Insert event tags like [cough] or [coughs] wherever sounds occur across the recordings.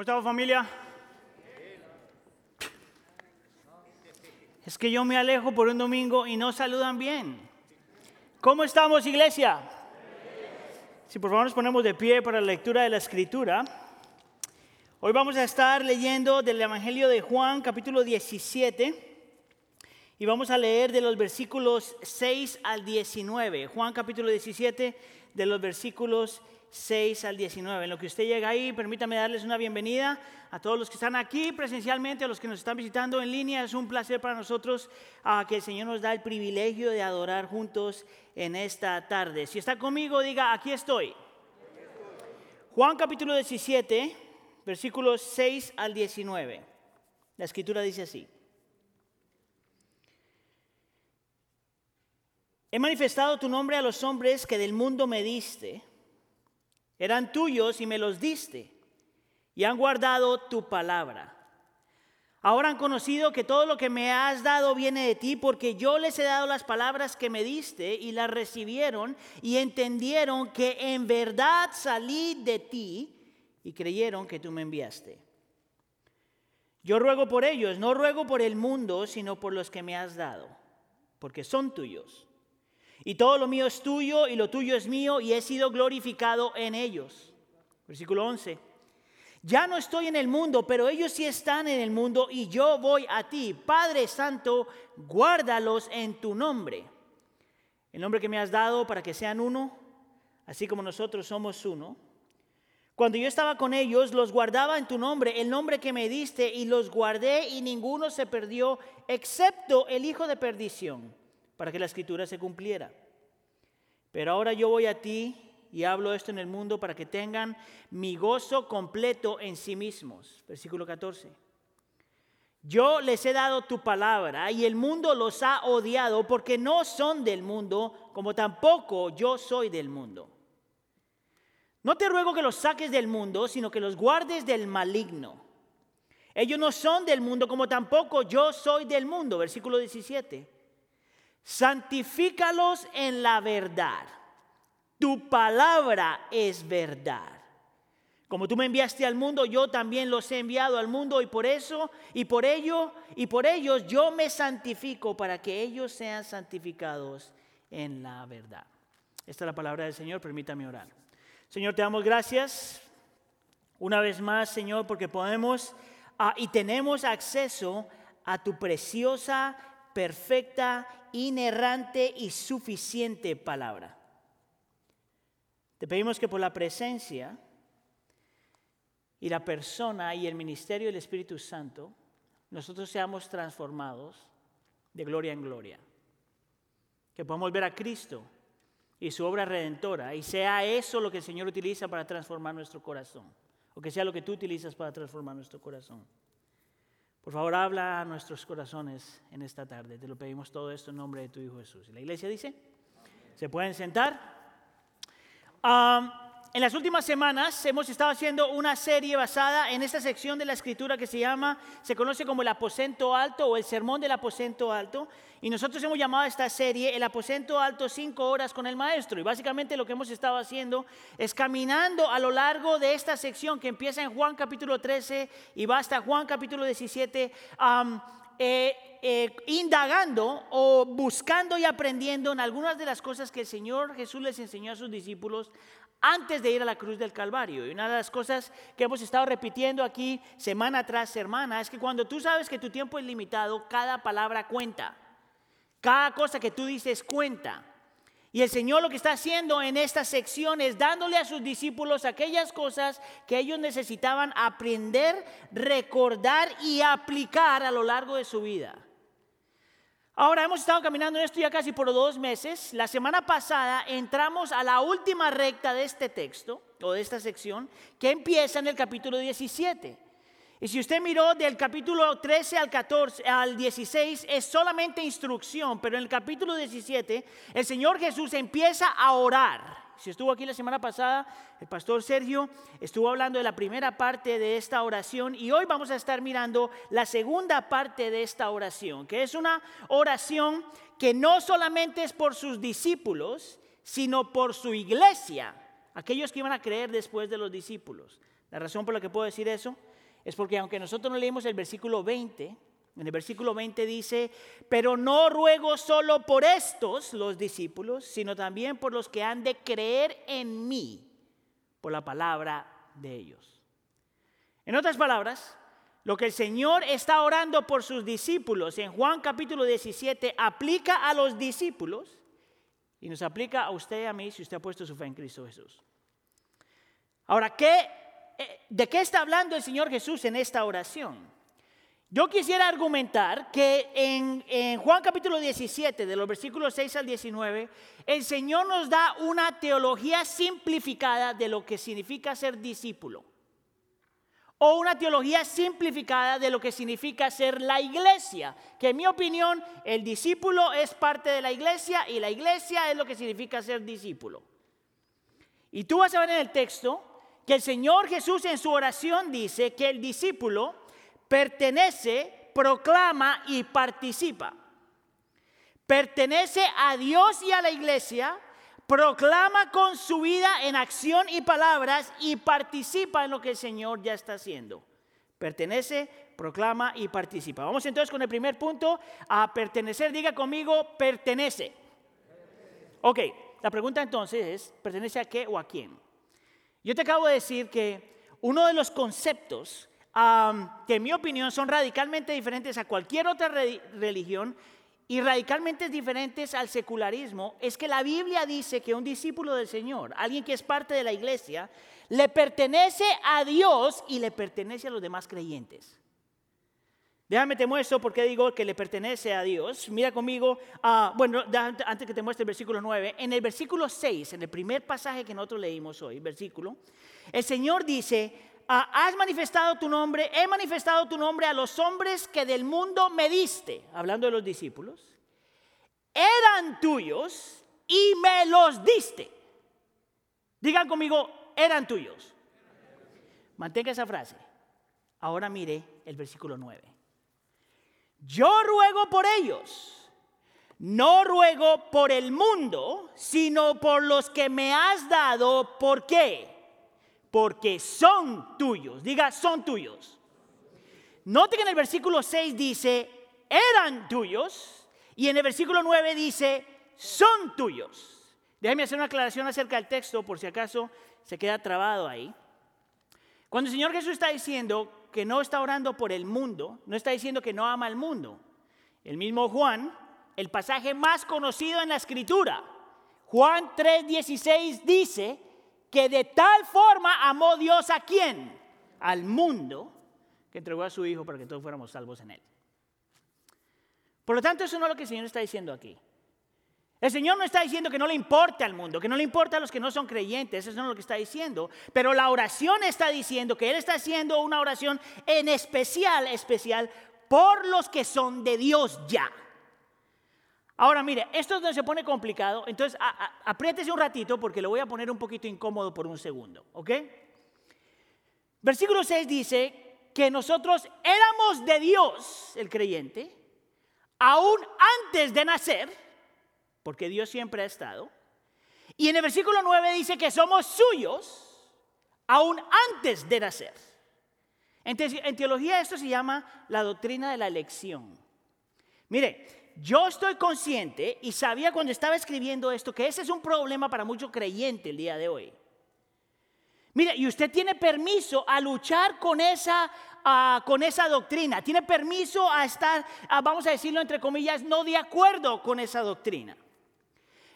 ¿Cómo estamos familia? Es que yo me alejo por un domingo y no saludan bien. ¿Cómo estamos iglesia? Si por favor nos ponemos de pie para la lectura de la escritura. Hoy vamos a estar leyendo del Evangelio de Juan capítulo 17 y vamos a leer de los versículos 6 al 19. Juan capítulo 17 de los versículos 6 al 19. En lo que usted llega ahí, permítame darles una bienvenida a todos los que están aquí presencialmente, a los que nos están visitando en línea. Es un placer para nosotros a que el Señor nos da el privilegio de adorar juntos en esta tarde. Si está conmigo, diga, aquí estoy. Juan capítulo 17, versículos 6 al 19. La escritura dice así. He manifestado tu nombre a los hombres que del mundo me diste eran tuyos y me los diste, y han guardado tu palabra. Ahora han conocido que todo lo que me has dado viene de ti, porque yo les he dado las palabras que me diste y las recibieron y entendieron que en verdad salí de ti y creyeron que tú me enviaste. Yo ruego por ellos, no ruego por el mundo, sino por los que me has dado, porque son tuyos y todo lo mío es tuyo y lo tuyo es mío y he sido glorificado en ellos. Versículo 11. Ya no estoy en el mundo, pero ellos sí están en el mundo y yo voy a ti. Padre Santo, guárdalos en tu nombre. El nombre que me has dado para que sean uno, así como nosotros somos uno. Cuando yo estaba con ellos, los guardaba en tu nombre, el nombre que me diste, y los guardé y ninguno se perdió, excepto el hijo de perdición para que la escritura se cumpliera. Pero ahora yo voy a ti y hablo esto en el mundo para que tengan mi gozo completo en sí mismos. Versículo 14. Yo les he dado tu palabra y el mundo los ha odiado porque no son del mundo, como tampoco yo soy del mundo. No te ruego que los saques del mundo, sino que los guardes del maligno. Ellos no son del mundo, como tampoco yo soy del mundo. Versículo 17 santifícalos en la verdad. Tu palabra es verdad. Como tú me enviaste al mundo, yo también los he enviado al mundo y por eso y por ello y por ellos yo me santifico para que ellos sean santificados en la verdad. Esta es la palabra del Señor, permítame orar. Señor, te damos gracias una vez más, Señor, porque podemos ah, y tenemos acceso a tu preciosa perfecta, inerrante y suficiente palabra. Te pedimos que por la presencia y la persona y el ministerio del Espíritu Santo, nosotros seamos transformados de gloria en gloria. Que podamos ver a Cristo y su obra redentora y sea eso lo que el Señor utiliza para transformar nuestro corazón, o que sea lo que tú utilizas para transformar nuestro corazón. Por favor, habla a nuestros corazones en esta tarde. Te lo pedimos todo esto en nombre de tu Hijo Jesús. ¿Y la iglesia dice? ¿Se pueden sentar? En las últimas semanas hemos estado haciendo una serie basada en esta sección de la escritura que se llama, se conoce como el aposento alto o el sermón del aposento alto. Y nosotros hemos llamado a esta serie el aposento alto cinco horas con el maestro. Y básicamente lo que hemos estado haciendo es caminando a lo largo de esta sección que empieza en Juan capítulo 13 y va hasta Juan capítulo 17. Eh, eh, indagando o buscando y aprendiendo en algunas de las cosas que el Señor Jesús les enseñó a sus discípulos antes de ir a la cruz del Calvario. Y una de las cosas que hemos estado repitiendo aquí semana tras semana es que cuando tú sabes que tu tiempo es limitado, cada palabra cuenta. Cada cosa que tú dices cuenta. Y el Señor lo que está haciendo en esta sección es dándole a sus discípulos aquellas cosas que ellos necesitaban aprender, recordar y aplicar a lo largo de su vida. Ahora hemos estado caminando en esto ya casi por dos meses. La semana pasada entramos a la última recta de este texto o de esta sección que empieza en el capítulo 17. Y si usted miró del capítulo 13 al 14 al 16 es solamente instrucción, pero en el capítulo 17 el Señor Jesús empieza a orar. Si estuvo aquí la semana pasada, el pastor Sergio estuvo hablando de la primera parte de esta oración y hoy vamos a estar mirando la segunda parte de esta oración, que es una oración que no solamente es por sus discípulos, sino por su iglesia, aquellos que iban a creer después de los discípulos. La razón por la que puedo decir eso es porque aunque nosotros no leímos el versículo 20, en el versículo 20 dice, pero no ruego solo por estos, los discípulos, sino también por los que han de creer en mí, por la palabra de ellos. En otras palabras, lo que el Señor está orando por sus discípulos en Juan capítulo 17 aplica a los discípulos y nos aplica a usted y a mí si usted ha puesto su fe en Cristo Jesús. Ahora, ¿qué, eh, ¿de qué está hablando el Señor Jesús en esta oración? Yo quisiera argumentar que en, Juan capítulo 17, de los versículos 6 al 19, el Señor nos da una teología simplificada de lo que significa ser discípulo. O una teología simplificada de lo que significa ser la iglesia. Que en mi opinión, el discípulo es parte de la iglesia y la iglesia es lo que significa ser discípulo. Y tú vas a ver en el texto que el Señor Jesús en su oración dice que el discípulo pertenece, proclama y participa. Pertenece a Dios y a la iglesia, proclama con su vida en acción y palabras y participa en lo que el Señor ya está haciendo. Pertenece, proclama y participa. Vamos entonces con el primer punto, a pertenecer. Diga conmigo, pertenece. Ok, la pregunta entonces es, ¿pertenece a qué o a quién? Yo te acabo de decir que uno de los conceptos que en mi opinión son radicalmente diferentes a cualquier otra religión y radicalmente diferentes al secularismo, es que la Biblia dice que un discípulo del Señor, alguien que es parte de la iglesia, le pertenece a Dios y le pertenece a los demás creyentes. Déjame te muestro por qué digo que le pertenece a Dios. Mira conmigo, uh, bueno, antes que te muestre el versículo 9, en el versículo 6, en el primer pasaje que nosotros leímos hoy, versículo, el Señor dice, Ah, has manifestado tu nombre, he manifestado tu nombre a los hombres que del mundo me diste, hablando de los discípulos, eran tuyos y me los diste. Digan conmigo, eran tuyos. Mantenga esa frase. Ahora mire el versículo 9. Yo ruego por ellos, no ruego por el mundo, sino por los que me has dado. ¿Por qué? Porque son tuyos. Diga, son tuyos. Note que en el versículo 6 dice, eran tuyos, y en el versículo 9 dice, son tuyos. Déjame hacer una aclaración acerca del texto, por si acaso se queda trabado ahí. Cuando el Señor Jesús está diciendo que no está orando por el mundo, no está diciendo que no ama al mundo. El mismo Juan, el pasaje más conocido en la escritura, Juan 3:16 dice, que de tal forma amó Dios a quién? Al mundo, que entregó a su Hijo para que todos fuéramos salvos en él. Por lo tanto, eso no es lo que el Señor está diciendo aquí. El Señor no está diciendo que no le importa al mundo, que no le importa a los que no son creyentes, eso no es lo que está diciendo. Pero la oración está diciendo que Él está haciendo una oración en especial, especial, por los que son de Dios ya. Ahora, mire, esto es donde se pone complicado, entonces apriétese un ratito porque lo voy a poner un poquito incómodo por un segundo, ¿ok? Versículo 6 dice que nosotros éramos de Dios, el creyente, aún antes de nacer, porque Dios siempre ha estado. Y en el versículo 9 dice que somos suyos aún antes de nacer. Entonces, en teología esto se llama la doctrina de la elección. Mire, yo estoy consciente y sabía cuando estaba escribiendo esto que ese es un problema para muchos creyentes el día de hoy. Mire, y usted tiene permiso a luchar con esa, ah, con esa doctrina, tiene permiso a estar, ah, vamos a decirlo entre comillas, no de acuerdo con esa doctrina.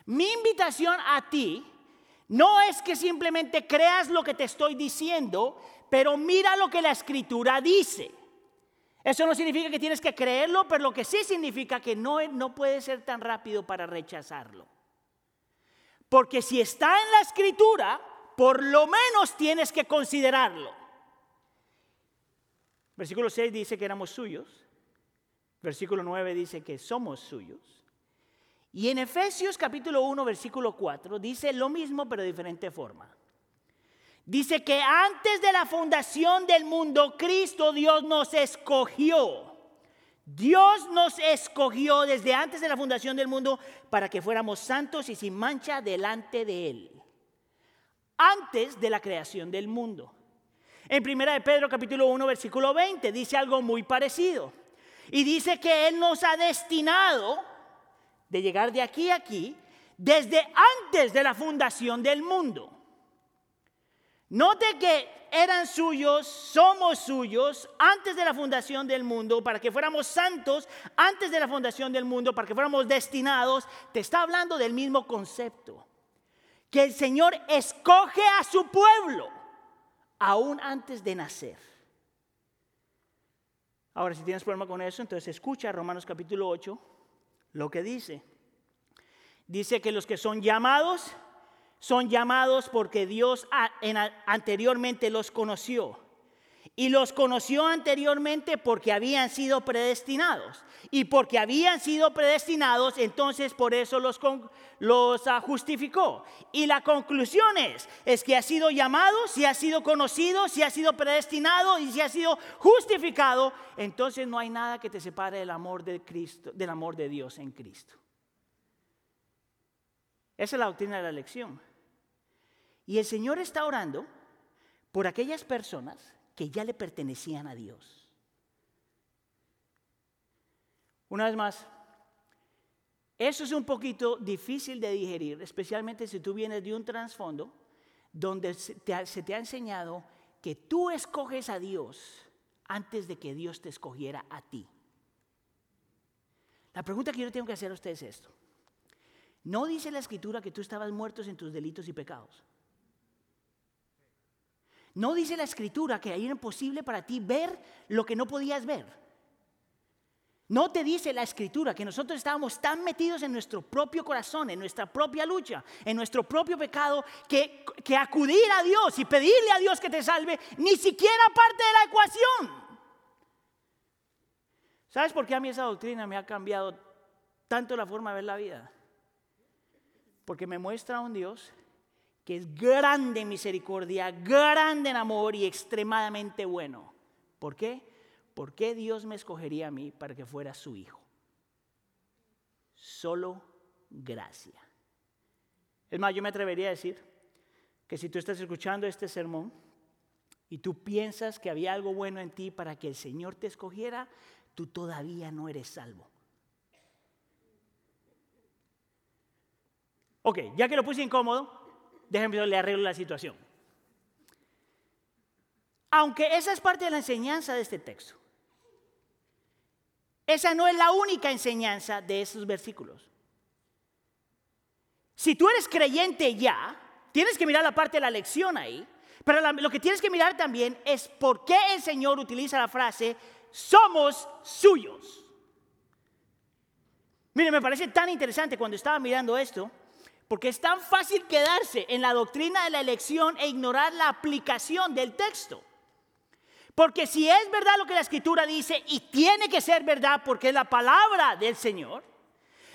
Mi invitación a ti no es que simplemente creas lo que te estoy diciendo, pero mira lo que la escritura dice. Eso no significa que tienes que creerlo, pero lo que sí significa que no, no puede ser tan rápido para rechazarlo. Porque si está en la escritura, por lo menos tienes que considerarlo. Versículo 6 dice que éramos suyos. Versículo 9 dice que somos suyos. Y en Efesios capítulo 1, versículo 4 dice lo mismo pero de diferente forma. Dice que antes de la fundación del mundo, Cristo Dios nos escogió. Dios nos escogió desde antes de la fundación del mundo para que fuéramos santos y sin mancha delante de Él. Antes de la creación del mundo. En primera de Pedro capítulo 1 versículo 20 dice algo muy parecido. Y dice que Él nos ha destinado de llegar de aquí a aquí desde antes de la fundación del mundo. Note que eran suyos, somos suyos antes de la fundación del mundo, para que fuéramos santos antes de la fundación del mundo, para que fuéramos destinados. Te está hablando del mismo concepto. Que el Señor escoge a su pueblo aún antes de nacer. Ahora, si tienes problema con eso, entonces escucha Romanos capítulo 8, lo que dice. Dice que los que son llamados, son llamados porque Dios anteriormente los conoció. Y los conoció anteriormente porque habían sido predestinados. Y porque habían sido predestinados, entonces por eso los, los ah, justificó. Y la conclusión es, es que ha sido llamado, si ha sido conocido, si ha sido predestinado y si ha sido justificado, entonces no hay nada que te separe del amor de Cristo, del amor de Dios en Cristo. Esa es la doctrina de la elección. Y el Señor está orando por aquellas personas que ya le pertenecían a Dios. Una vez más, eso es un poquito difícil de digerir, especialmente si tú vienes de un trasfondo donde se te, ha, enseñado que tú escoges a Dios antes de que Dios te escogiera a ti. La pregunta que yo tengo que hacer a ustedes es esto. ¿No dice la escritura que tú estabas muertos en tus delitos y pecados? No dice la escritura que era imposible para ti ver lo que no podías ver. No te dice la escritura que nosotros estábamos tan metidos en nuestro propio corazón, en nuestra propia lucha, en nuestro propio pecado, que, que acudir a Dios y pedirle a Dios que te salve ni siquiera parte de la ecuación. ¿Sabes por qué a mí esa doctrina me ha cambiado tanto la forma de ver la vida? Porque me muestra a un Dios que es grande en misericordia, grande en amor y extremadamente bueno. ¿Por qué? ¿Por qué Dios me escogería a mí para que fuera su hijo? Solo gracia. Es más, yo me atrevería a decir que si tú estás escuchando este sermón y tú piensas que había algo bueno en ti para que el Señor te escogiera, tú todavía no eres salvo. Ok, ya que lo puse incómodo, déjenme le arreglo la situación. Aunque esa es parte de la enseñanza de este texto, esa no es la única enseñanza de esos versículos. Si tú eres creyente ya, tienes que mirar la parte de la lección ahí, pero lo que tienes que mirar también es por qué el Señor utiliza la frase, somos suyos. Mire, me parece tan interesante cuando estaba mirando esto, porque es tan fácil quedarse en la doctrina de la elección e ignorar la aplicación del texto. Porque si es verdad lo que la escritura dice y tiene que ser verdad porque es la palabra del Señor,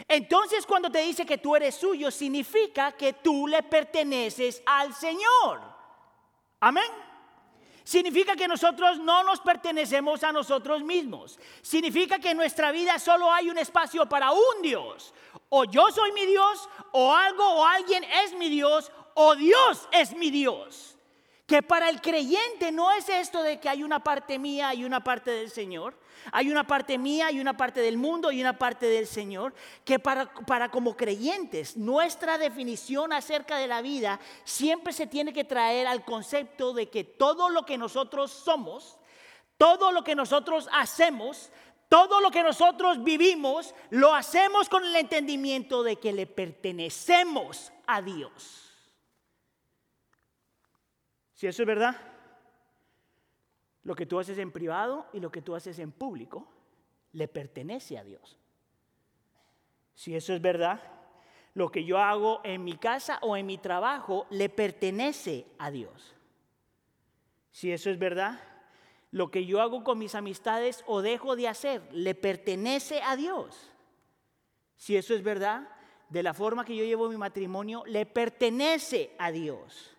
entonces cuando te dice que tú eres suyo significa que tú le perteneces al Señor. Amén. Significa que nosotros no nos pertenecemos a nosotros mismos. Significa que en nuestra vida solo hay un espacio para un Dios. O yo soy mi Dios, o algo o alguien es mi Dios, o Dios es mi Dios. Que para el creyente no es esto de que hay una parte mía y una parte del Señor. Hay una parte mía y una parte del mundo y una parte del Señor. Que para, para como creyentes, nuestra definición acerca de la vida siempre se tiene que traer al concepto de que todo lo que nosotros somos, todo lo que nosotros hacemos, todo lo que nosotros vivimos lo hacemos con el entendimiento de que le pertenecemos a Dios. Si eso es verdad, lo que tú haces en privado y lo que tú haces en público le pertenece a Dios. Si eso es verdad, lo que yo hago en mi casa o en mi trabajo le pertenece a Dios. Si eso es verdad, lo que yo hago con mis amistades o dejo de hacer le pertenece a Dios. Si eso es verdad, de la forma que yo llevo mi matrimonio, le pertenece a Dios.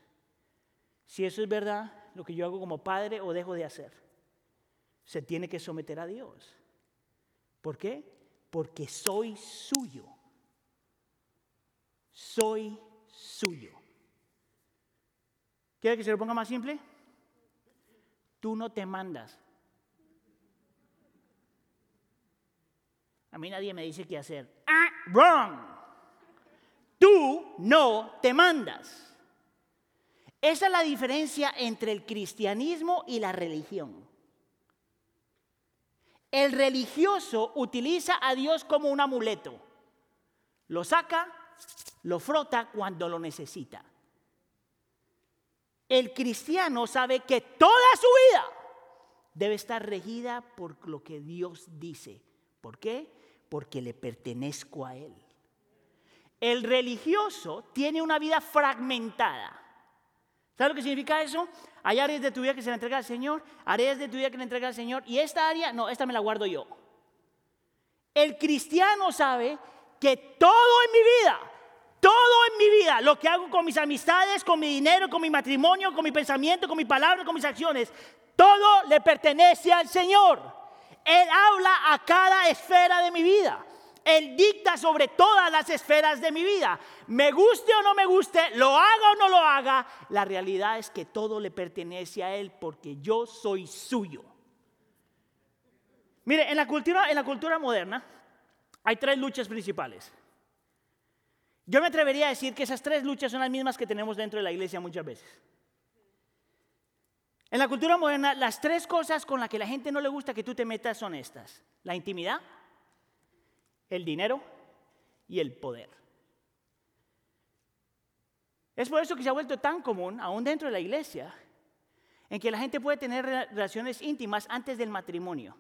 Si eso es verdad, lo que yo hago como padre o dejo de hacer, se tiene que someter a Dios. ¿Por qué? Porque soy suyo. Soy suyo. ¿Quiere que se lo ponga más simple? Tú no te mandas. A mí nadie me dice qué hacer. Ah, wrong. Tú no te mandas. Esa es la diferencia entre el cristianismo y la religión. El religioso utiliza a Dios como un amuleto. Lo saca, lo frota cuando lo necesita. El cristiano sabe que toda su vida debe estar regida por lo que Dios dice. ¿Por qué? Porque le pertenezco a Él. El religioso tiene una vida fragmentada. ¿Sabes lo que significa eso? Hay áreas de tu vida que se le entrega al Señor, áreas de tu vida que le entrega al Señor, y esta área, no, esta me la guardo yo. El cristiano sabe que todo en mi vida, todo en mi vida, lo que hago con mis amistades, con mi dinero, con mi matrimonio, con mi pensamiento, con mi palabra, con mis acciones, todo le pertenece al Señor. Él habla a cada esfera de mi vida. Él dicta sobre todas las esferas de mi vida. Me guste o no me guste, lo haga o no lo haga, la realidad es que todo le pertenece a Él porque yo soy suyo. Mire, en la cultura, en la cultura moderna hay tres luchas principales. Yo me atrevería a decir que esas tres luchas son las mismas que tenemos dentro de la iglesia muchas veces. En la cultura moderna, las tres cosas con las que la gente no le gusta que tú te metas son estas. La intimidad, el dinero y el poder. Es por eso que se ha vuelto tan común, aún dentro de la iglesia, en que la gente puede tener relaciones íntimas antes del matrimonio.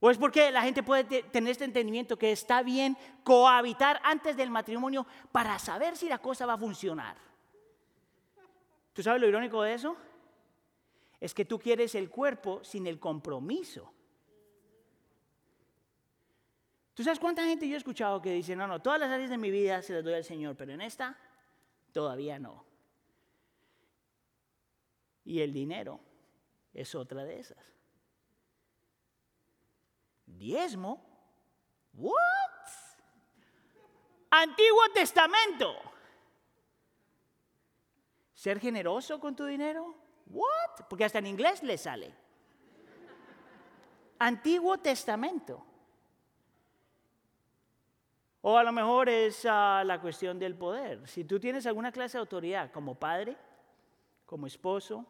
O es porque la gente puede tener este entendimiento que está bien cohabitar antes del matrimonio para saber si la cosa va a funcionar. ¿Tú sabes lo irónico de eso? Es que tú quieres el cuerpo sin el compromiso. ¿Tú sabes cuánta gente yo he escuchado que dice, no, no, todas las áreas de mi vida se las doy al Señor, pero en esta todavía no? Y el dinero es otra de esas. Diezmo. What? Antiguo Testamento. Ser generoso con tu dinero. What? Porque hasta en inglés le sale. Antiguo Testamento. O a lo mejor es ah, la cuestión del poder. Si tú tienes alguna clase de autoridad como padre, como esposo,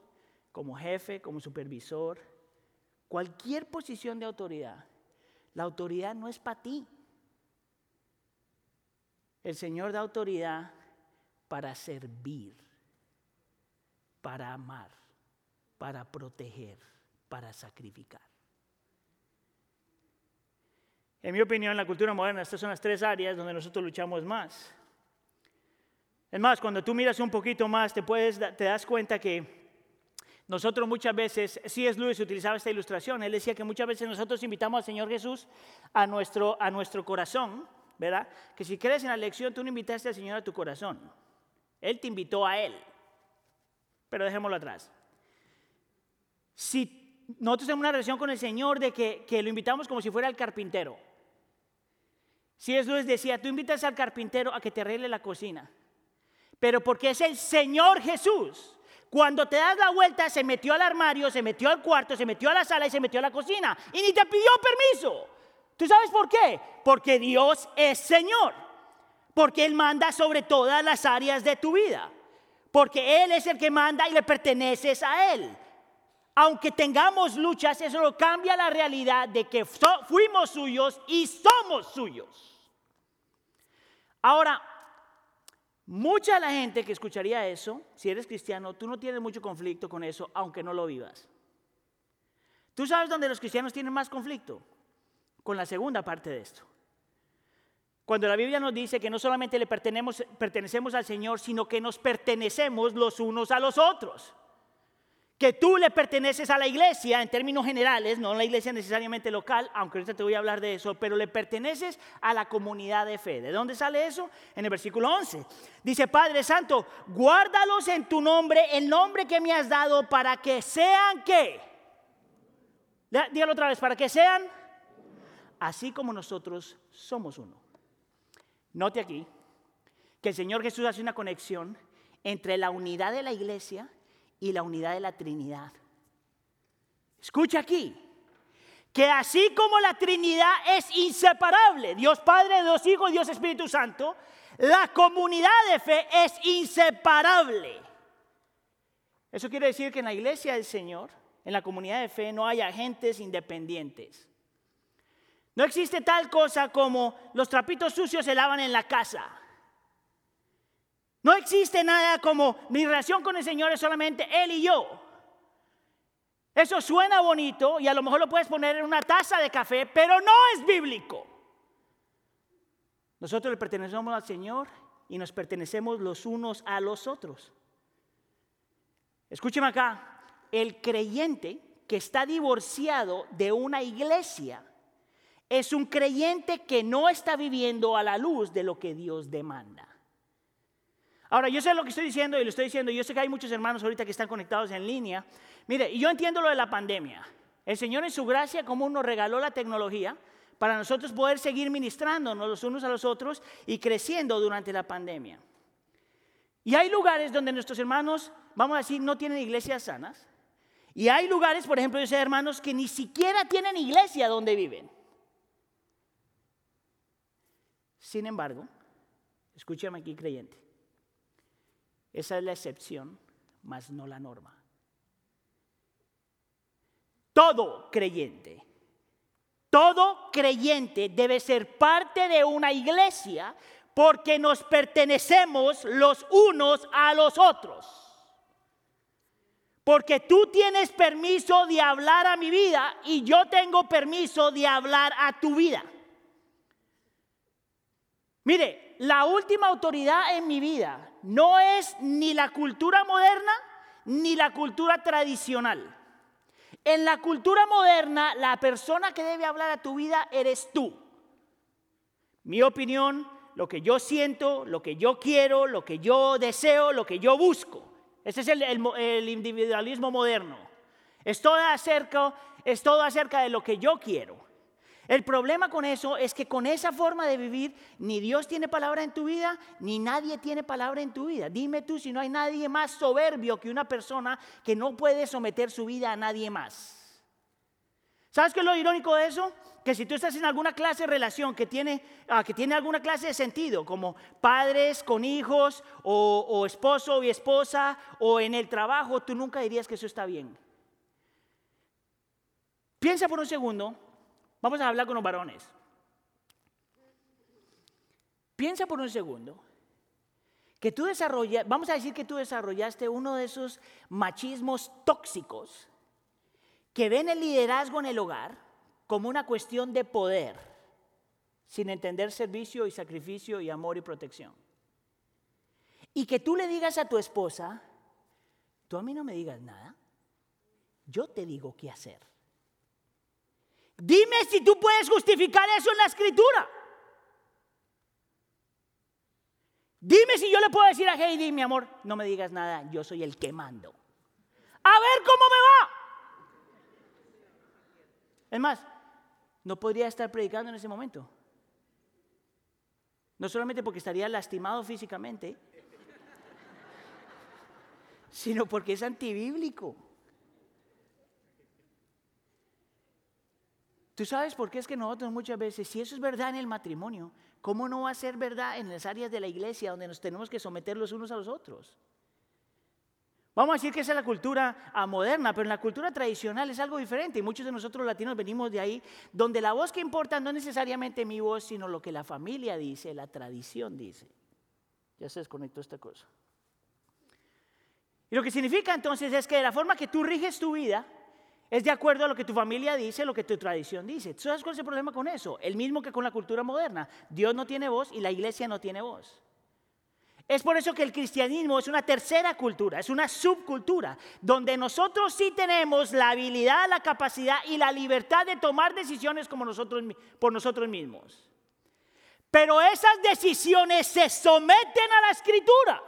como jefe, como supervisor, cualquier posición de autoridad, la autoridad no es para ti. El Señor da autoridad para servir, para amar, para proteger, para sacrificar. En mi opinión, en la cultura moderna, estas son las tres áreas donde nosotros luchamos más. Es más, cuando tú miras un poquito más, te, puedes, te das cuenta que nosotros muchas veces, es Luis utilizaba esta ilustración, él decía que muchas veces nosotros invitamos al Señor Jesús a nuestro, a nuestro corazón, ¿verdad? Que si crees en la lección, tú no invitaste al Señor a tu corazón. Él te invitó a Él. Pero dejémoslo atrás. Si nosotros tenemos una relación con el Señor de que, que lo invitamos como si fuera el carpintero, si es Luis decía, tú invitas al carpintero a que te arregle la cocina, pero porque es el Señor Jesús. Cuando te das la vuelta, se metió al armario, se metió al cuarto, se metió a la sala y se metió a la cocina. Y ni te pidió permiso. ¿Tú sabes por qué? Porque Dios es Señor. Porque Él manda sobre todas las áreas de tu vida. Porque Él es el que manda y le perteneces a Él. Aunque tengamos luchas, eso no cambia la realidad de que fuimos suyos y somos suyos. Ahora, mucha de la gente que escucharía eso, si eres cristiano, tú no tienes mucho conflicto con eso, aunque no lo vivas. ¿Tú sabes dónde los cristianos tienen más conflicto? Con la segunda parte de esto. Cuando la Biblia nos dice que no solamente le pertenecemos al Señor, sino que nos pertenecemos los unos a los otros que tú le perteneces a la iglesia en términos generales, no a la iglesia necesariamente local, aunque ahorita te voy a hablar de eso, pero le perteneces a la comunidad de fe. ¿De dónde sale eso? En el versículo 11. Dice, Padre Santo, guárdalos en tu nombre, el nombre que me has dado, para que sean qué. Dígalo otra vez, para que sean así como nosotros somos uno. Note aquí que el Señor Jesús hace una conexión entre la unidad de la iglesia y la unidad de la Trinidad. Escucha aquí, que así como la Trinidad es inseparable, Dios Padre, Dios Hijo, Dios Espíritu Santo, la comunidad de fe es inseparable. Eso quiere decir que en la iglesia del Señor, en la comunidad de fe, no hay agentes independientes. No existe tal cosa como los trapitos sucios se lavan en la casa. No existe nada como mi relación con el Señor es solamente Él y yo. Eso suena bonito y a lo mejor lo puedes poner en una taza de café, pero no es bíblico. Nosotros le pertenecemos al Señor y nos pertenecemos los unos a los otros. Escúcheme acá, el creyente que está divorciado de una iglesia es un creyente que no está viviendo a la luz de lo que Dios demanda. Ahora, yo sé lo que estoy diciendo y lo estoy diciendo, yo sé que hay muchos hermanos ahorita que están conectados en línea. Mire, yo entiendo lo de la pandemia. El Señor en su gracia, como nos regaló la tecnología para nosotros poder seguir ministrándonos los unos a los otros y creciendo durante la pandemia. Y hay lugares donde nuestros hermanos, vamos a decir, no tienen iglesias sanas. Y hay lugares, por ejemplo, yo sé hermanos que ni siquiera tienen iglesia donde viven. Sin embargo, escúchame aquí creyente, esa es la excepción, más no la norma. Todo creyente, todo creyente debe ser parte de una iglesia porque nos pertenecemos los unos a los otros. Porque tú tienes permiso de hablar a mi vida y yo tengo permiso de hablar a tu vida. Mire, la última autoridad en mi vida no es ni la cultura moderna ni la cultura tradicional. En la cultura moderna, la persona que debe hablar a tu vida eres tú. Mi opinión, lo que yo siento, lo que yo quiero, lo que yo deseo, lo que yo busco. Ese es el, individualismo moderno. Es todo, acerca, es todo acerca de lo que yo quiero. El problema con eso es que con esa forma de vivir, ni Dios tiene palabra en tu vida, ni nadie tiene palabra en tu vida. Dime tú si no hay nadie más soberbio que una persona que no puede someter su vida a nadie más. ¿Sabes qué es lo irónico de eso? Que si tú estás en alguna clase de relación que tiene, ah, que tiene alguna clase de sentido, como padres con hijos, o, o esposo y esposa, o en el trabajo, tú nunca dirías que eso está bien. Piensa por un segundo Vamos a hablar con los varones. Piensa por un segundo que tú desarrollas, vamos a decir que tú desarrollaste uno de esos machismos tóxicos que ven el liderazgo en el hogar como una cuestión de poder, sin entender servicio y sacrificio y amor y protección. Y que tú le digas a tu esposa, tú a mí no me digas nada, yo te digo qué hacer. Dime si tú puedes justificar eso en la escritura. Dime si yo le puedo decir a Heidi, mi amor, no me digas nada, yo soy el que mando. A ver cómo me va. Es más, no podría estar predicando en ese momento. No solamente porque estaría lastimado físicamente, sino porque es antibíblico. ¿Tú sabes por qué es que nosotros muchas veces, si eso es verdad en el matrimonio, ¿cómo no va a ser verdad en las áreas de la iglesia donde nos tenemos que someter los unos a los otros? Vamos a decir que esa es la cultura ah, moderna, pero en la cultura tradicional es algo diferente y muchos de nosotros latinos venimos de ahí, donde la voz que importa no es necesariamente mi voz, sino lo que la familia dice, la tradición dice. Ya se desconectó esta cosa. Y lo que significa entonces es que de la forma que tú riges tu vida, es de acuerdo a lo que tu familia dice, lo que tu tradición dice. ¿Sabes cuál es el problema con eso? El mismo que con la cultura moderna. Dios no tiene voz y la iglesia no tiene voz. Es por eso que el cristianismo es una tercera cultura, es una subcultura, donde nosotros sí tenemos la habilidad, la capacidad y la libertad de tomar decisiones como nosotros, por nosotros mismos. Pero esas decisiones se someten a la escritura.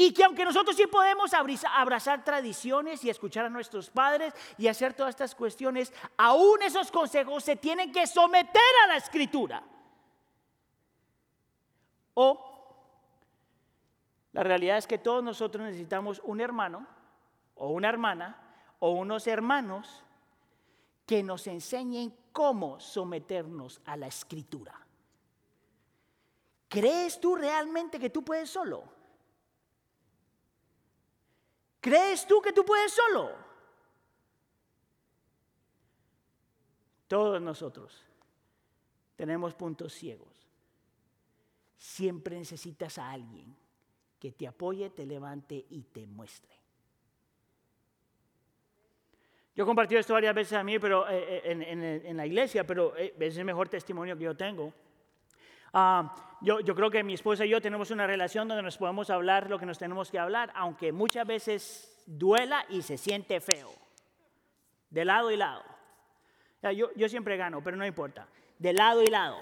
Y que aunque nosotros sí podemos abrazar tradiciones y escuchar a nuestros padres y hacer todas estas cuestiones, aún esos consejos se tienen que someter a la escritura. O La realidad es que todos nosotros necesitamos un hermano o una hermana o unos hermanos que nos enseñen cómo someternos a la escritura. ¿Crees tú realmente que tú puedes solo? ¿Crees tú que tú puedes solo? Todos nosotros tenemos puntos ciegos. Siempre necesitas a alguien que te apoye, te levante y te muestre. Yo he compartido esto varias veces a mí, pero eh, eh, en, la iglesia, pero eh, es el mejor testimonio que yo tengo. Ah, yo, yo, creo que mi esposa y yo tenemos una relación donde nos podemos hablar lo que nos tenemos que hablar, aunque muchas veces duela y se siente feo, de lado y lado. Yo, yo siempre gano, pero no importa, de lado y lado.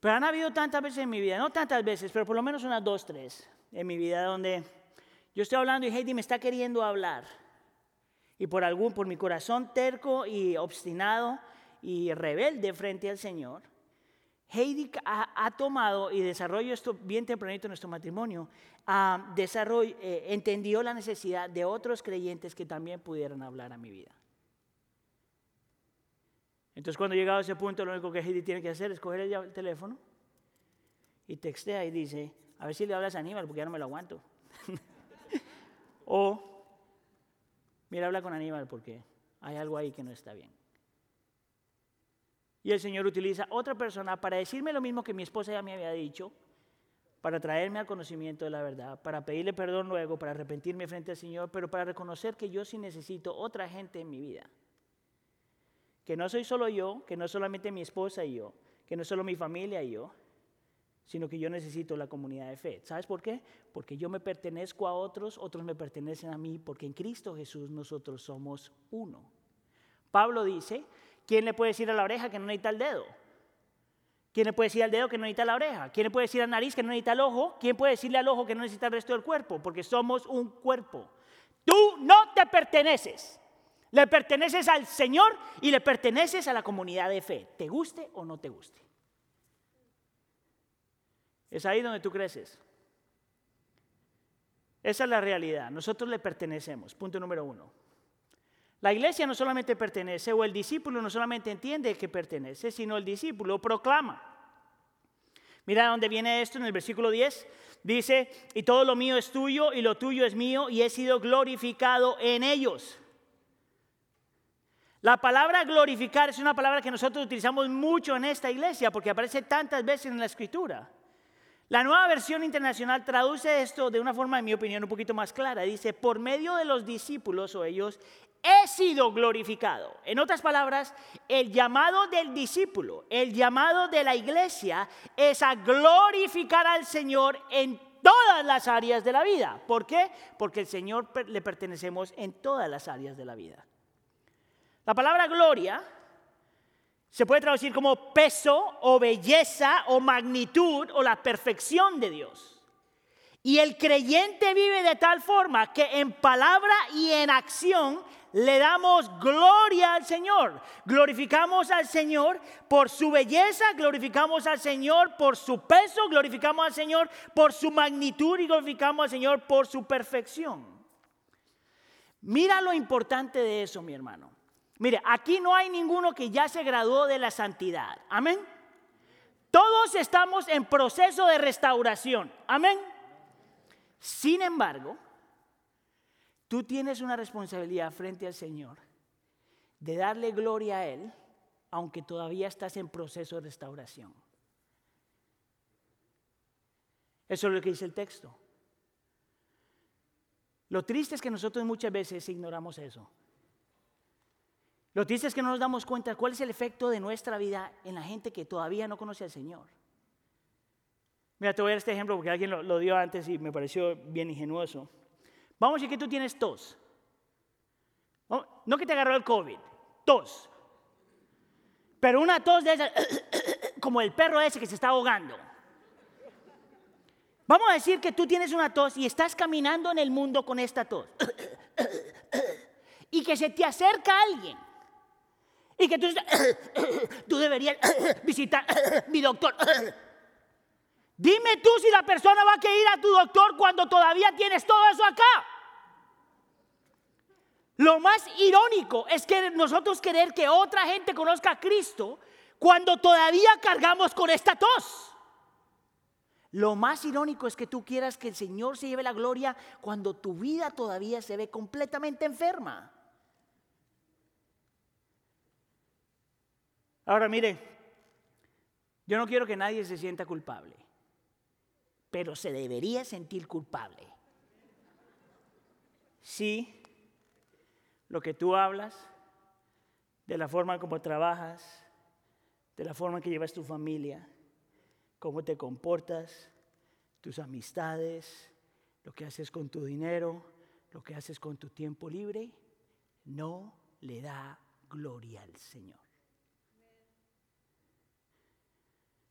Pero han habido tantas veces en mi vida, no tantas veces, pero por lo menos unas dos, tres en mi vida donde yo estoy hablando y Heidi me está queriendo hablar y por algún, por mi corazón terco y obstinado y rebelde frente al Señor, Heidi ha, tomado y desarrolló esto bien tempranito en nuestro matrimonio, uh, entendió la necesidad de otros creyentes que también pudieran hablar a mi vida. Entonces cuando he llegado a ese punto, lo único que Heidi tiene que hacer es coger el, teléfono y textea y dice, a ver si le hablas a Aníbal porque ya no me lo aguanto. [laughs] o mira, habla con Aníbal porque hay algo ahí que no está bien. Y el Señor utiliza otra persona para decirme lo mismo que mi esposa ya me había dicho, para traerme al conocimiento de la verdad, para pedirle perdón luego, para arrepentirme frente al Señor, pero para reconocer que yo sí necesito otra gente en mi vida. Que no soy solo yo, que no solamente mi esposa y yo, que no solo mi familia y yo, sino que yo necesito la comunidad de fe. ¿Sabes por qué? Porque yo me pertenezco a otros, otros me pertenecen a mí, porque en Cristo Jesús nosotros somos uno. Pablo dice, ¿quién le puede decir a la oreja que no necesita el dedo? ¿Quién le puede decir al dedo que no necesita la oreja? ¿Quién le puede decir a la nariz que no necesita el ojo? ¿Quién puede decirle al ojo que no necesita el resto del cuerpo? Porque somos un cuerpo. Tú no te perteneces. Le perteneces al Señor y le perteneces a la comunidad de fe, te guste o no te guste. Es ahí donde tú creces. Esa es la realidad. Nosotros le pertenecemos. Punto número uno. La iglesia no solamente pertenece, o el discípulo no solamente entiende que pertenece, sino el discípulo proclama. Mira dónde viene esto en el versículo 10. Dice, y todo lo mío es tuyo y lo tuyo es mío y he sido glorificado en ellos. La palabra glorificar es una palabra que nosotros utilizamos mucho en esta iglesia porque aparece tantas veces en la escritura. La nueva versión internacional traduce esto de una forma, en mi opinión, un poquito más clara. Dice, por medio de los discípulos o ellos, he sido glorificado. En otras palabras, el llamado del discípulo, el llamado de la iglesia es a glorificar al Señor en todas las áreas de la vida. ¿Por qué? Porque el Señor le pertenecemos en todas las áreas de la vida. La palabra gloria se puede traducir como peso o belleza o magnitud o la perfección de Dios. Y el creyente vive de tal forma que en palabra y en acción le damos gloria al Señor. Glorificamos al Señor por su belleza, glorificamos al Señor por su peso, glorificamos al Señor por su magnitud y glorificamos al Señor por su perfección. Mira lo importante de eso, mi hermano. Mire, aquí no hay ninguno que ya se graduó de la santidad. Amén. Todos estamos en proceso de restauración. Amén. Sin embargo, tú tienes una responsabilidad frente al Señor de darle gloria a Él, aunque todavía estás en proceso de restauración. Eso es lo que dice el texto. Lo triste es que nosotros muchas veces ignoramos eso. Lo triste es que no nos damos cuenta cuál es el efecto de nuestra vida en la gente que todavía no conoce al Señor. Mira, te voy a dar este ejemplo porque alguien lo, dio antes y me pareció bien ingenuoso. Vamos a decir que tú tienes tos. No que te agarró el COVID, tos. Pero una tos de esa, [coughs] como el perro ese que se está ahogando. Vamos a decir que tú tienes una tos y estás caminando en el mundo con esta tos. [coughs] Y que se te acerca alguien y que tú, [coughs] tú deberías visitar mi doctor. Dime tú si la persona va a querer ir a tu doctor cuando todavía tienes todo eso acá. Lo más irónico es que nosotros querer que otra gente conozca a Cristo cuando todavía cargamos con esta tos. Lo más irónico es que tú quieras que el Señor se lleve la gloria cuando tu vida todavía se ve completamente enferma. Ahora mire, yo no quiero que nadie se sienta culpable, pero se debería sentir culpable. Sí, lo que tú hablas, de la forma como trabajas, de la forma que llevas tu familia, cómo te comportas, tus amistades, lo que haces con tu dinero, lo que haces con tu tiempo libre, no le da gloria al Señor.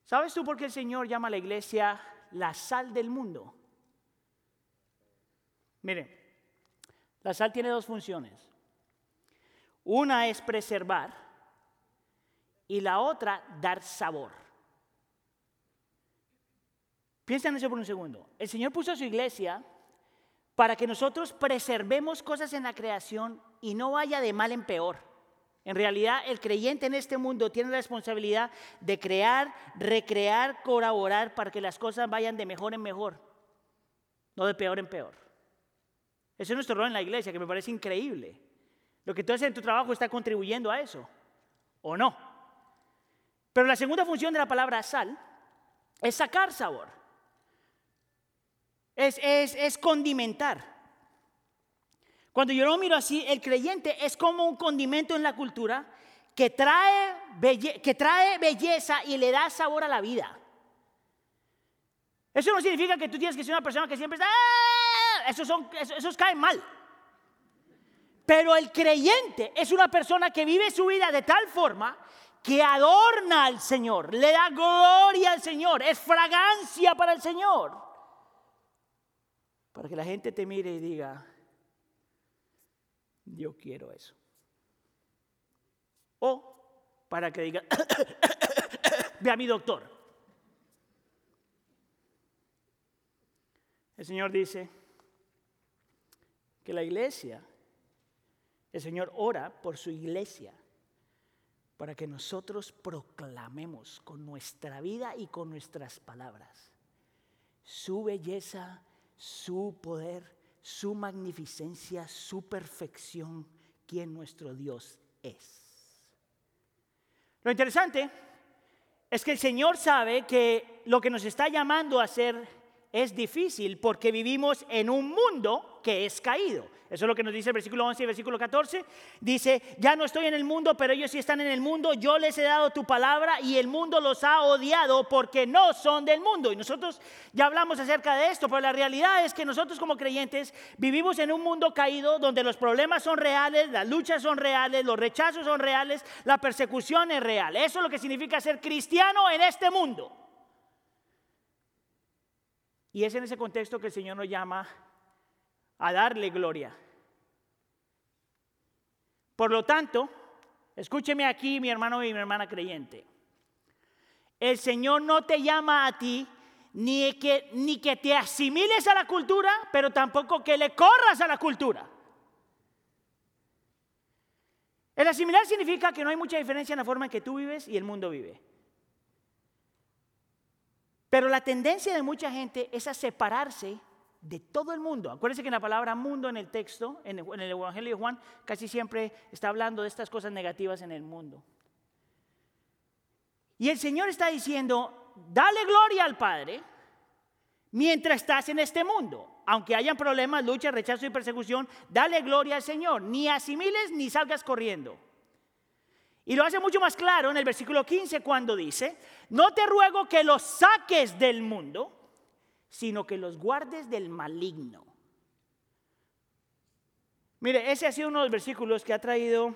¿Sabes tú por qué el Señor llama a la iglesia la sal del mundo? Miren, la sal tiene dos funciones. Una es preservar y la otra dar sabor. Piensa en eso por un segundo. El Señor puso a su iglesia para que nosotros preservemos cosas en la creación y no vaya de mal en peor. En realidad, el creyente en este mundo tiene la responsabilidad de crear, recrear, colaborar para que las cosas vayan de mejor en mejor, no de peor en peor. Ese es nuestro rol en la iglesia, que me parece increíble. Lo que tú haces en tu trabajo está contribuyendo a eso, ¿o no? Pero la segunda función de la palabra sal es sacar sabor es, condimentar. Cuando yo lo miro así, el creyente es como un condimento en la cultura que trae, que trae belleza y le da sabor a la vida. Eso no significa que tú tienes que ser una persona que siempre está, ¡Ah! esos, son, esos caen mal. Pero el creyente es una persona que vive su vida de tal forma que adorna al Señor, le da gloria al Señor, es fragancia para el Señor. Para que la gente te mire y diga, yo quiero eso. O para que diga, [coughs] ve a mi doctor. El Señor dice que la iglesia, el Señor ora por su iglesia para que nosotros proclamemos con nuestra vida y con nuestras palabras su belleza su poder, su magnificencia, su perfección, quien nuestro Dios es. Lo interesante es que el Señor sabe que lo que nos está llamando a hacer es difícil porque vivimos en un mundo que es caído. Eso es lo que nos dice el versículo 11 y el versículo 14. Dice, ya no estoy en el mundo, pero ellos sí están en el mundo. Yo les he dado tu palabra y el mundo los ha odiado porque no son del mundo. Y nosotros ya hablamos acerca de esto, pero la realidad es que nosotros como creyentes vivimos en un mundo caído donde los problemas son reales, las luchas son reales, los rechazos son reales, la persecución es real. Eso es lo que significa ser cristiano en este mundo. Y es en ese contexto que el Señor nos llama a darle gloria. Por lo tanto, escúcheme aquí, mi hermano y mi hermana creyente. El Señor no te llama a ti ni que, ni que te asimiles a la cultura, pero tampoco que le corras a la cultura. El asimilar significa que no hay mucha diferencia en la forma en que tú vives y el mundo vive. Pero la tendencia de mucha gente es a separarse de todo el mundo. Acuérdense que la palabra mundo en el texto, en el, Evangelio de Juan, casi siempre está hablando de estas cosas negativas en el mundo. Y el Señor está diciendo, dale gloria al Padre mientras estás en este mundo. Aunque hayan problemas, lucha, rechazo y persecución, dale gloria al Señor. Ni asimiles ni salgas corriendo. Y lo hace mucho más claro en el versículo 15 cuando dice, no te ruego que los saques del mundo, sino que los guardes del maligno. Mire, ese ha sido uno de los versículos que ha traído,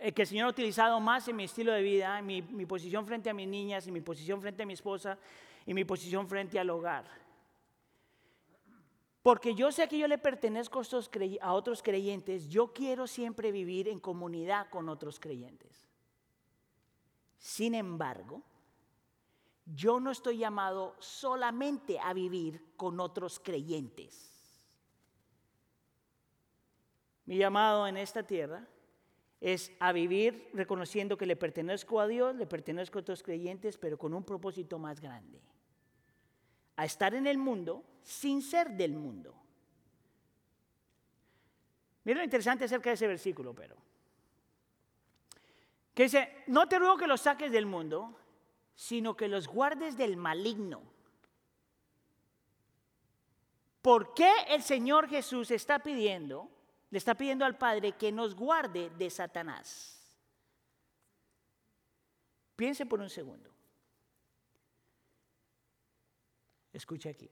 eh, que el Señor ha utilizado más en mi estilo de vida, en mi, mi posición frente a mis niñas, en mi posición frente a mi esposa, y mi posición frente al hogar. Porque yo sé que yo le pertenezco a otros creyentes, yo quiero siempre vivir en comunidad con otros creyentes. Sin embargo, yo no estoy llamado solamente a vivir con otros creyentes. Mi llamado en esta tierra es a vivir reconociendo que le pertenezco a Dios, le pertenezco a otros creyentes, pero con un propósito más grande. A estar en el mundo sin ser del mundo. Mira lo interesante acerca de ese versículo, pero. Que dice, no te ruego que los saques del mundo, sino que los guardes del maligno. ¿Por qué el Señor Jesús está pidiendo le está pidiendo al Padre que nos guarde de Satanás. Piense por un segundo. Escuche aquí.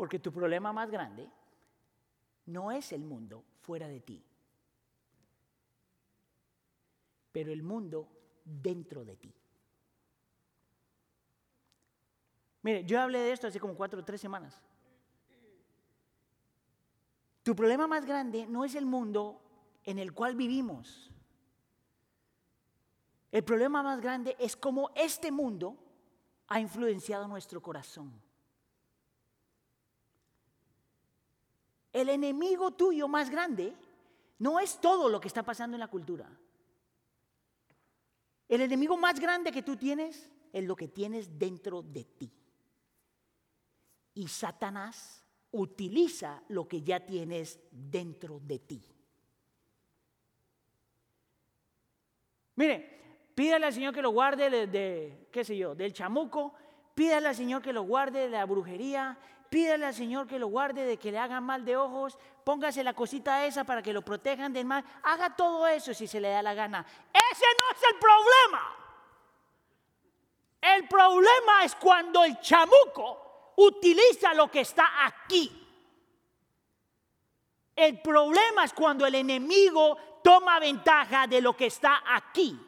Porque tu problema más grande no es el mundo fuera de ti, pero el mundo dentro de ti. Mire, yo hablé de esto hace como cuatro o tres semanas. Tu problema más grande no es el mundo en el cual vivimos. El problema más grande es cómo este mundo ha influenciado nuestro corazón. El enemigo tuyo más grande no es todo lo que está pasando en la cultura. El enemigo más grande que tú tienes es lo que tienes dentro de ti. Y Satanás utiliza lo que ya tienes dentro de ti. Mire, pídale al Señor que lo guarde de, qué sé yo, del chamuco, pídale al Señor que lo guarde de la brujería, pídale al Señor que lo guarde de que le hagan mal de ojos, póngase la cosita esa para que lo protejan del mal, haga todo eso si se le da la gana. Ese no es el problema. El problema es cuando el chamuco utiliza lo que está aquí. El problema es cuando el enemigo toma ventaja de lo que está aquí.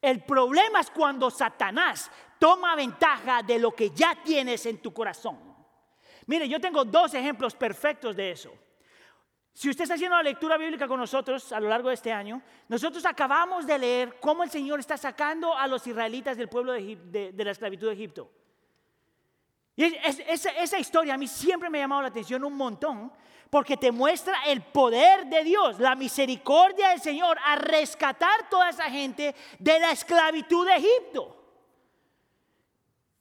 El problema es cuando Satanás toma ventaja de lo que ya tienes en tu corazón. Mire, yo tengo dos ejemplos perfectos de eso. Si usted está haciendo la lectura bíblica con nosotros a lo largo de este año, nosotros acabamos de leer cómo el Señor está sacando a los israelitas del pueblo de, la esclavitud de Egipto. Y esa, historia a mí siempre me ha llamado la atención un montón, porque te muestra el poder de Dios, la misericordia del Señor a rescatar toda esa gente de la esclavitud de Egipto.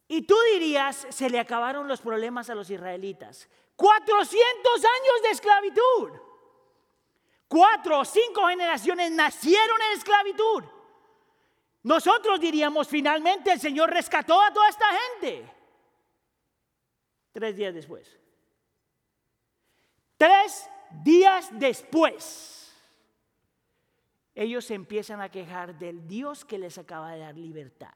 Y tú dirías, se le acabaron los problemas a los israelitas. 400 años de esclavitud. Cuatro o cinco generaciones nacieron en esclavitud. Nosotros diríamos, finalmente el Señor rescató a toda esta gente. Tres días después. Tres días después. Ellos empiezan a quejar del Dios que les acaba de dar libertad.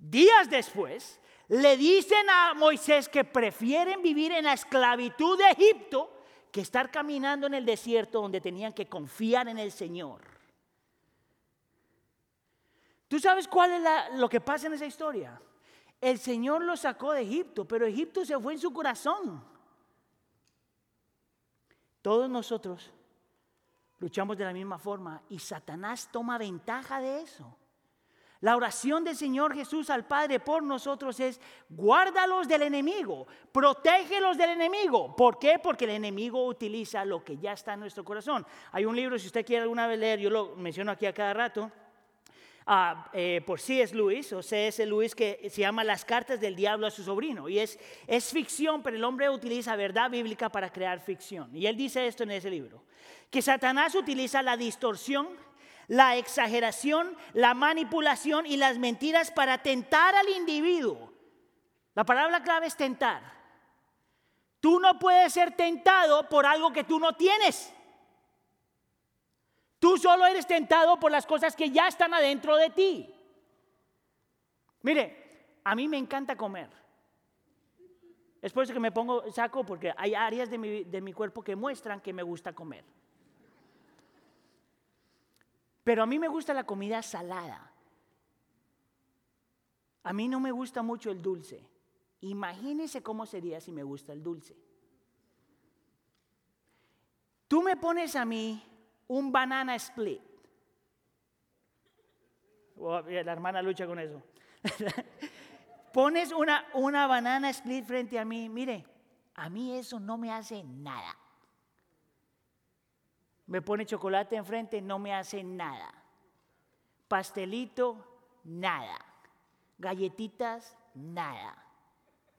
Días después, le dicen a Moisés que prefieren vivir en la esclavitud de Egipto que estar caminando en el desierto donde tenían que confiar en el Señor. ¿Tú sabes cuál es lo que pasa en esa historia? El Señor lo sacó de Egipto, pero Egipto se fue en su corazón. Todos nosotros luchamos de la misma forma y Satanás toma ventaja de eso. La oración del Señor Jesús al Padre por nosotros es, guárdalos del enemigo, protégelos del enemigo. ¿Por qué? Porque el enemigo utiliza lo que ya está en nuestro corazón. Hay un libro, si usted quiere alguna vez leer, yo lo menciono aquí a cada rato, eh, por C.S. Lewis, o C.S. Lewis, que se llama Las cartas del diablo a su sobrino. Y es, es ficción, pero el hombre utiliza verdad bíblica para crear ficción. Y él dice esto en ese libro, que Satanás utiliza la distorsión, la exageración, la manipulación y las mentiras para tentar al individuo. La palabra clave es tentar. Tú no puedes ser tentado por algo que tú no tienes. Tú solo eres tentado por las cosas que ya están adentro de ti. Mire, a mí me encanta comer. Es por eso que me pongo saco porque hay áreas de mi, de mi cuerpo que muestran que me gusta comer. Pero a mí me gusta la comida salada. A mí no me gusta mucho el dulce. Imagínese cómo sería si me gusta el dulce. Tú me pones a mí un banana split. La hermana lucha con eso. [laughs] Pones una, una banana split frente a mí. Mire, a mí eso no me hace nada. Me pone chocolate enfrente, no me hace nada. Pastelito, nada. Galletitas, nada.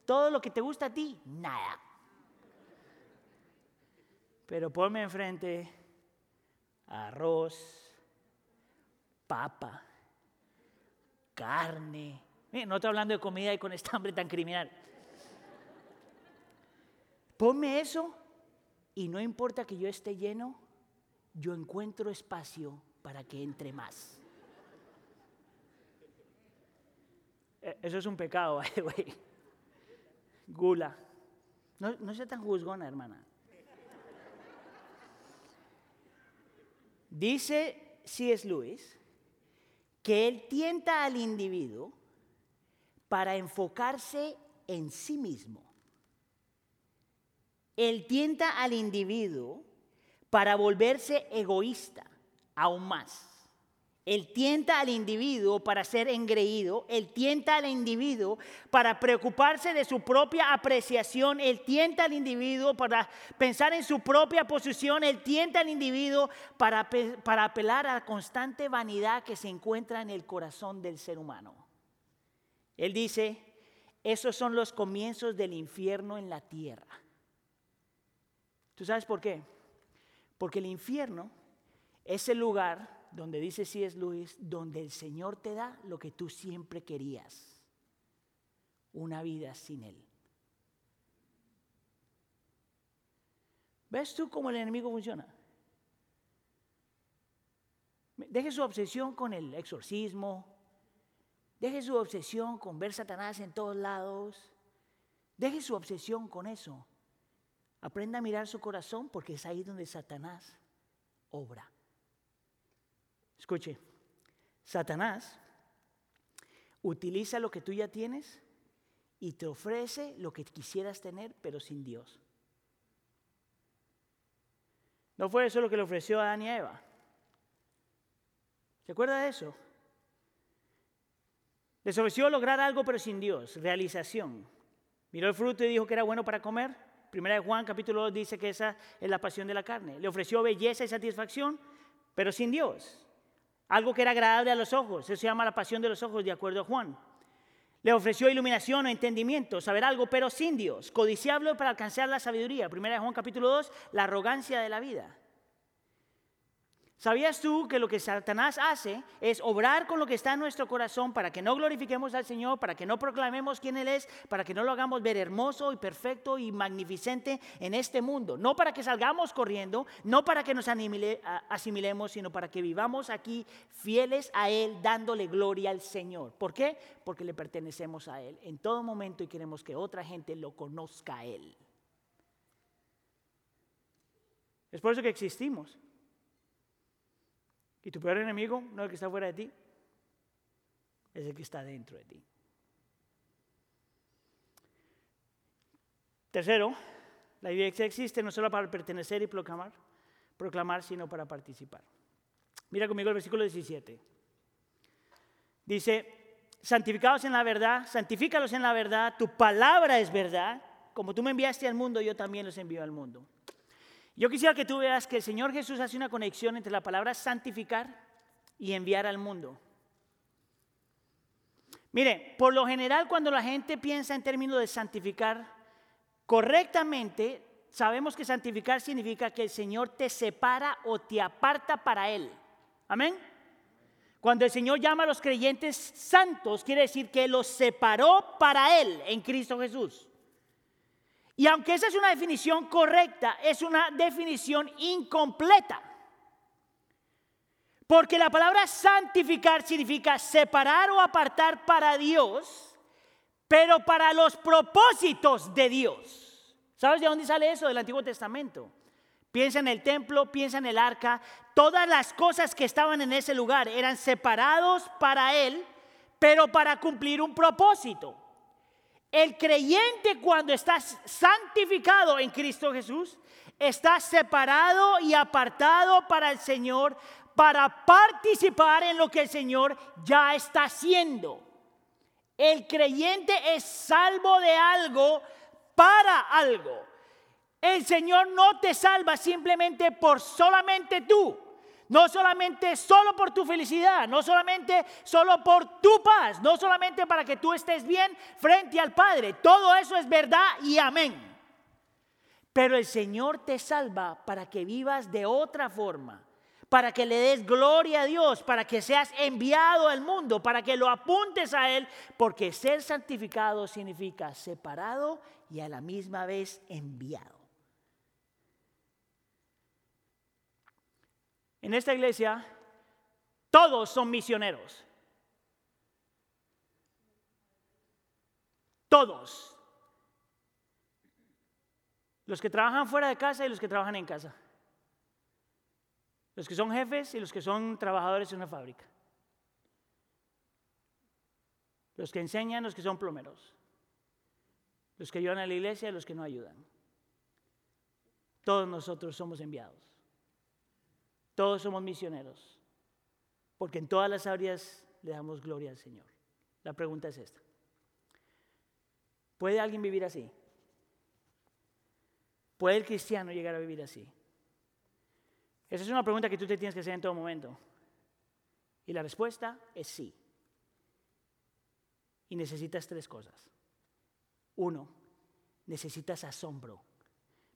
Todo lo que te gusta a ti, nada. Pero ponme enfrente arroz, papa, carne. no estoy hablando de comida y con esta hambre tan criminal. Ponme eso y no importa que yo esté lleno, yo encuentro espacio para que entre más. E, eso es un pecado, [laughs] güey. Gula. No, no sea tan juzgona, hermana. Dice C.S. Lewis que él tienta al individuo para enfocarse en sí mismo. Él tienta al individuo para volverse egoísta aún más. Él tienta al individuo para ser engreído, él tienta al individuo para preocuparse de su propia apreciación, él tienta al individuo para pensar en su propia posición, él tienta al individuo para, para apelar a la constante vanidad que se encuentra en el corazón del ser humano. Él dice, esos son los comienzos del infierno en la tierra. ¿Tú sabes por qué? Porque el infierno es el lugar donde dice es Luis, donde el Señor te da lo que tú siempre querías, una vida sin Él. ¿Ves tú cómo el enemigo funciona? Deje su obsesión con el exorcismo, deje su obsesión con ver Satanás en todos lados, deje su obsesión con eso Aprenda a mirar su corazón porque es ahí donde Satanás obra. Escuche, Satanás utiliza lo que tú ya tienes y te ofrece lo que quisieras tener, pero sin Dios. ¿No fue eso lo que le ofreció a Adán y a Eva? ¿Se acuerda de eso? Les ofreció lograr algo, pero sin Dios, realización. Miró el fruto y dijo que era bueno para comer. Primera de Juan capítulo 2 dice que esa es la pasión de la carne. Le ofreció belleza y satisfacción, pero sin Dios. Algo que era agradable a los ojos. Eso se llama la pasión de los ojos, de acuerdo a Juan. Le ofreció iluminación o entendimiento, saber algo, pero sin Dios. Codiciable para alcanzar la sabiduría. Primera de Juan capítulo 2, la arrogancia de la vida. ¿Sabías tú que lo que Satanás hace es obrar con lo que está en nuestro corazón para que no glorifiquemos al Señor, para que no proclamemos quién Él es, para que no lo hagamos ver hermoso y perfecto y magnificente en este mundo? No para que salgamos corriendo, no para que nos asimilemos, sino para que vivamos aquí fieles a Él, dándole gloria al Señor. ¿Por qué? Porque le pertenecemos a Él en todo momento y queremos que otra gente lo conozca a Él. Es por eso que existimos. Y tu peor enemigo no es el que está fuera de ti, es el que está dentro de ti. Tercero, la iglesia existe no solo para pertenecer y proclamar, proclamar, sino para participar. Mira conmigo el versículo 17. Dice, santificados en la verdad, santifícalos en la verdad, tu palabra es verdad, como tú me enviaste al mundo, yo también los envío al mundo. Yo quisiera que tú veas que el Señor Jesús hace una conexión entre la palabra santificar y enviar al mundo. Mire, por lo general cuando la gente piensa en términos de santificar correctamente, sabemos que santificar significa que el Señor te separa o te aparta para Él. Amén. Cuando el Señor llama a los creyentes santos, quiere decir que los separó para Él en Cristo Jesús. Y aunque esa es una definición correcta, es una definición incompleta. Porque la palabra santificar significa separar o apartar para Dios, pero para los propósitos de Dios. ¿Sabes de dónde sale eso? Del Antiguo Testamento. Piensa en el templo, piensa en el arca. Todas las cosas que estaban en ese lugar eran separados para Él, pero para cumplir un propósito. El creyente cuando está santificado en Cristo Jesús, está separado y apartado para el Señor para participar en lo que el Señor ya está haciendo. El creyente es salvo de algo para algo. El Señor no te salva simplemente por solamente tú. No solamente solo por tu felicidad, no solamente solo por tu paz, no solamente para que tú estés bien frente al Padre. Todo eso es verdad y amén. Pero el Señor te salva para que vivas de otra forma, para que le des gloria a Dios, para que seas enviado al mundo, para que lo apuntes a Él, porque ser santificado significa separado y a la misma vez enviado. En esta iglesia todos son misioneros. Todos. Los que trabajan fuera de casa y los que trabajan en casa. Los que son jefes y los que son trabajadores en una fábrica. Los que enseñan, los que son plomeros. Los que ayudan a la iglesia y los que no ayudan. Todos nosotros somos enviados. Todos somos misioneros, porque en todas las áreas le damos gloria al Señor. La pregunta es esta. ¿Puede alguien vivir así? ¿Puede el cristiano llegar a vivir así? Esa es una pregunta que tú te tienes que hacer en todo momento. Y la respuesta es sí. Y necesitas tres cosas. Uno, necesitas asombro.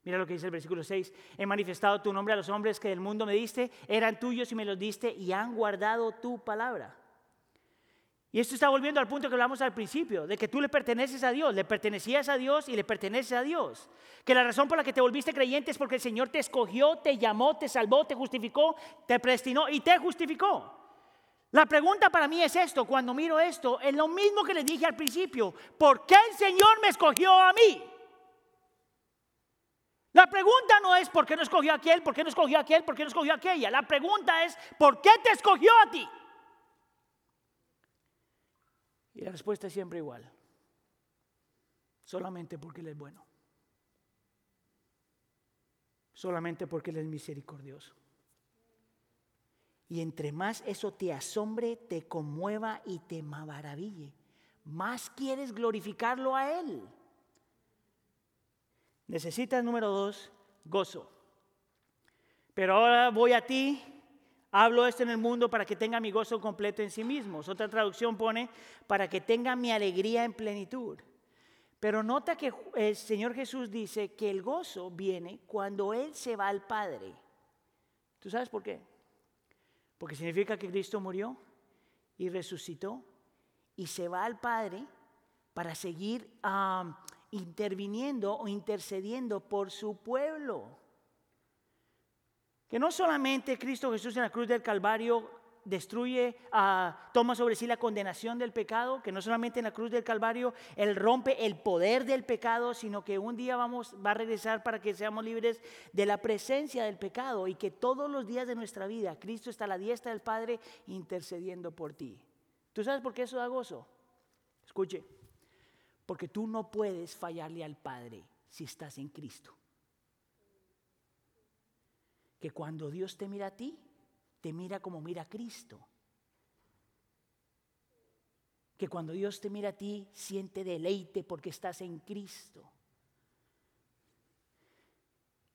Mira lo que dice el versículo 6. He manifestado tu nombre a los hombres que del mundo me diste, eran tuyos y me los diste y han guardado tu palabra. Y esto está volviendo al punto que hablamos al principio, de que tú le perteneces a Dios, le pertenecías a Dios y le perteneces a Dios. Que la razón por la que te volviste creyente es porque el Señor te escogió, te llamó, te salvó, te justificó, te prestinó y te justificó. La pregunta para mí es esto, cuando miro esto, es lo mismo que les dije al principio, ¿por qué el Señor me escogió a mí? La pregunta no es por qué no escogió a aquel, por qué no escogió a aquel, por qué no escogió a aquella. La pregunta es ¿por qué te escogió a ti? Y la respuesta es siempre igual. Solamente porque Él es bueno. Solamente porque Él es misericordioso. Y entre más eso te asombre, te conmueva y te maraville, más quieres glorificarlo a Él. Necesitas, número dos, gozo. Pero ahora voy a ti, hablo esto en el mundo para que tenga mi gozo completo en sí mismo. Otra traducción pone, para que tenga mi alegría en plenitud. Pero nota que el Señor Jesús dice que el gozo viene cuando Él se va al Padre. ¿Tú sabes por qué? Porque significa que Cristo murió y resucitó y se va al Padre para seguir a interviniendo o intercediendo por su pueblo. Que no solamente Cristo Jesús en la cruz del Calvario destruye, ah, toma sobre sí la condenación del pecado, que no solamente en la cruz del Calvario Él rompe el poder del pecado, sino que un día vamos, va a regresar para que seamos libres de la presencia del pecado y que todos los días de nuestra vida Cristo está a la diestra del Padre intercediendo por ti. ¿Tú sabes por qué eso da gozo? Escuche. Porque tú no puedes fallarle al Padre si estás en Cristo. Que cuando Dios te mira a ti, te mira como mira a Cristo. Que cuando Dios te mira a ti, siente deleite porque estás en Cristo.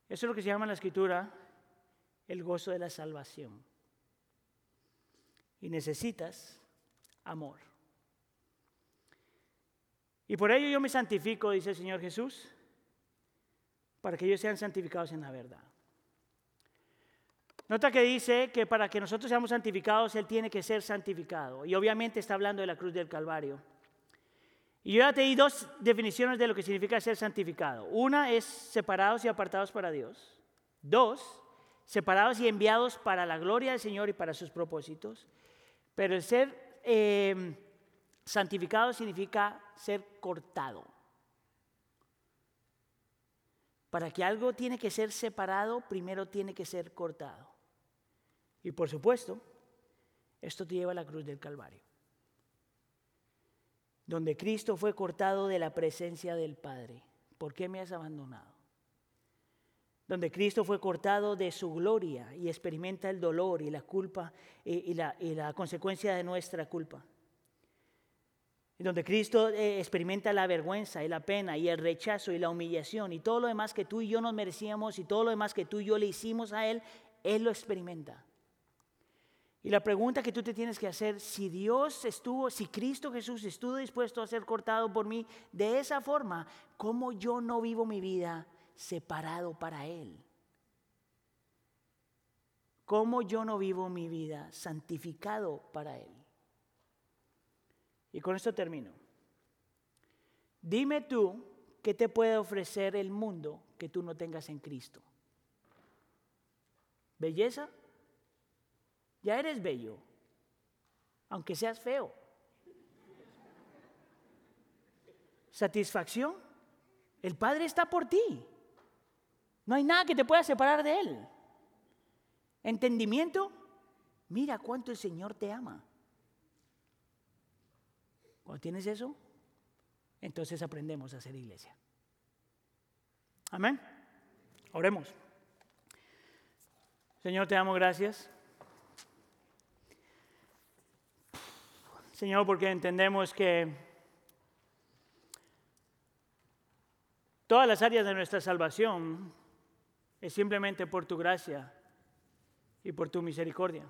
Eso es lo que se llama en la escritura el gozo de la salvación. Y necesitas amor. Y por ello yo me santifico, dice el Señor Jesús, para que ellos sean santificados en la verdad. Nota que dice que para que nosotros seamos santificados, Él tiene que ser santificado. Y obviamente está hablando de la cruz del Calvario. Y yo ya te di dos definiciones de lo que significa ser santificado. Una es separados y apartados para Dios. Dos, separados y enviados para la gloria del Señor y para sus propósitos. Pero el ser eh, Santificado significa ser cortado. Para que algo tiene que ser separado, primero tiene que ser cortado. Y por supuesto, esto te lleva a la cruz del Calvario, donde Cristo fue cortado de la presencia del Padre. ¿Por qué me has abandonado? donde Cristo fue cortado de su gloria y experimenta el dolor y la culpa eh, y, la, y la, consecuencia de nuestra culpa. Donde Cristo eh, experimenta la vergüenza y la pena y el rechazo y la humillación y todo lo demás que tú y yo nos merecíamos y todo lo demás que tú y yo le hicimos a Él, Él lo experimenta. Y la pregunta que tú te tienes que hacer, si Dios estuvo, si Cristo Jesús estuvo dispuesto a ser cortado por mí de esa forma, ¿cómo yo no vivo mi vida separado para Él. ¿Cómo yo no vivo mi vida santificado para Él? Y con esto termino. Dime tú qué te puede ofrecer el mundo que tú no tengas en Cristo. ¿Belleza? Ya eres bello, aunque seas feo. ¿Satisfacción? El Padre está por ti. No hay nada que te pueda separar de Él. ¿Entendimiento? Mira cuánto el Señor te ama. Cuando tienes eso, entonces aprendemos a ser iglesia. Amén. Oremos. Señor, te damos gracias. Señor, porque entendemos que todas las áreas de nuestra salvación es simplemente por tu gracia y por tu misericordia.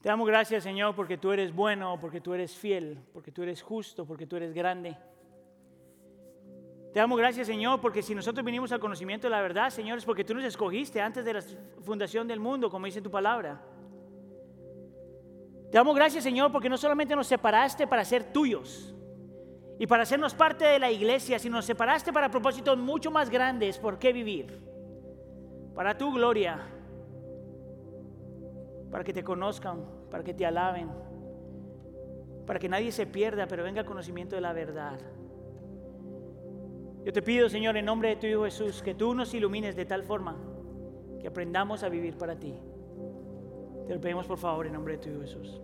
Te damos gracias, Señor, porque tú eres bueno, porque tú eres fiel, porque tú eres justo, porque tú eres grande. Te damos gracias, Señor, porque si nosotros vinimos al conocimiento de la verdad, Señor, es porque tú nos escogiste antes de la fundación del mundo, como dice tu palabra. Te damos gracias, Señor, porque no solamente nos separaste para ser tuyos, y para hacernos parte de la iglesia, si nos separaste para propósitos mucho más grandes, ¿por qué vivir? Para tu gloria, para que te conozcan, para que te alaben, para que nadie se pierda, pero venga al conocimiento de la verdad. Yo te pido, Señor, en nombre de tu Hijo Jesús, que tú nos ilumines de tal forma que aprendamos a vivir para ti. Te lo pedimos por favor en nombre de tu Hijo Jesús.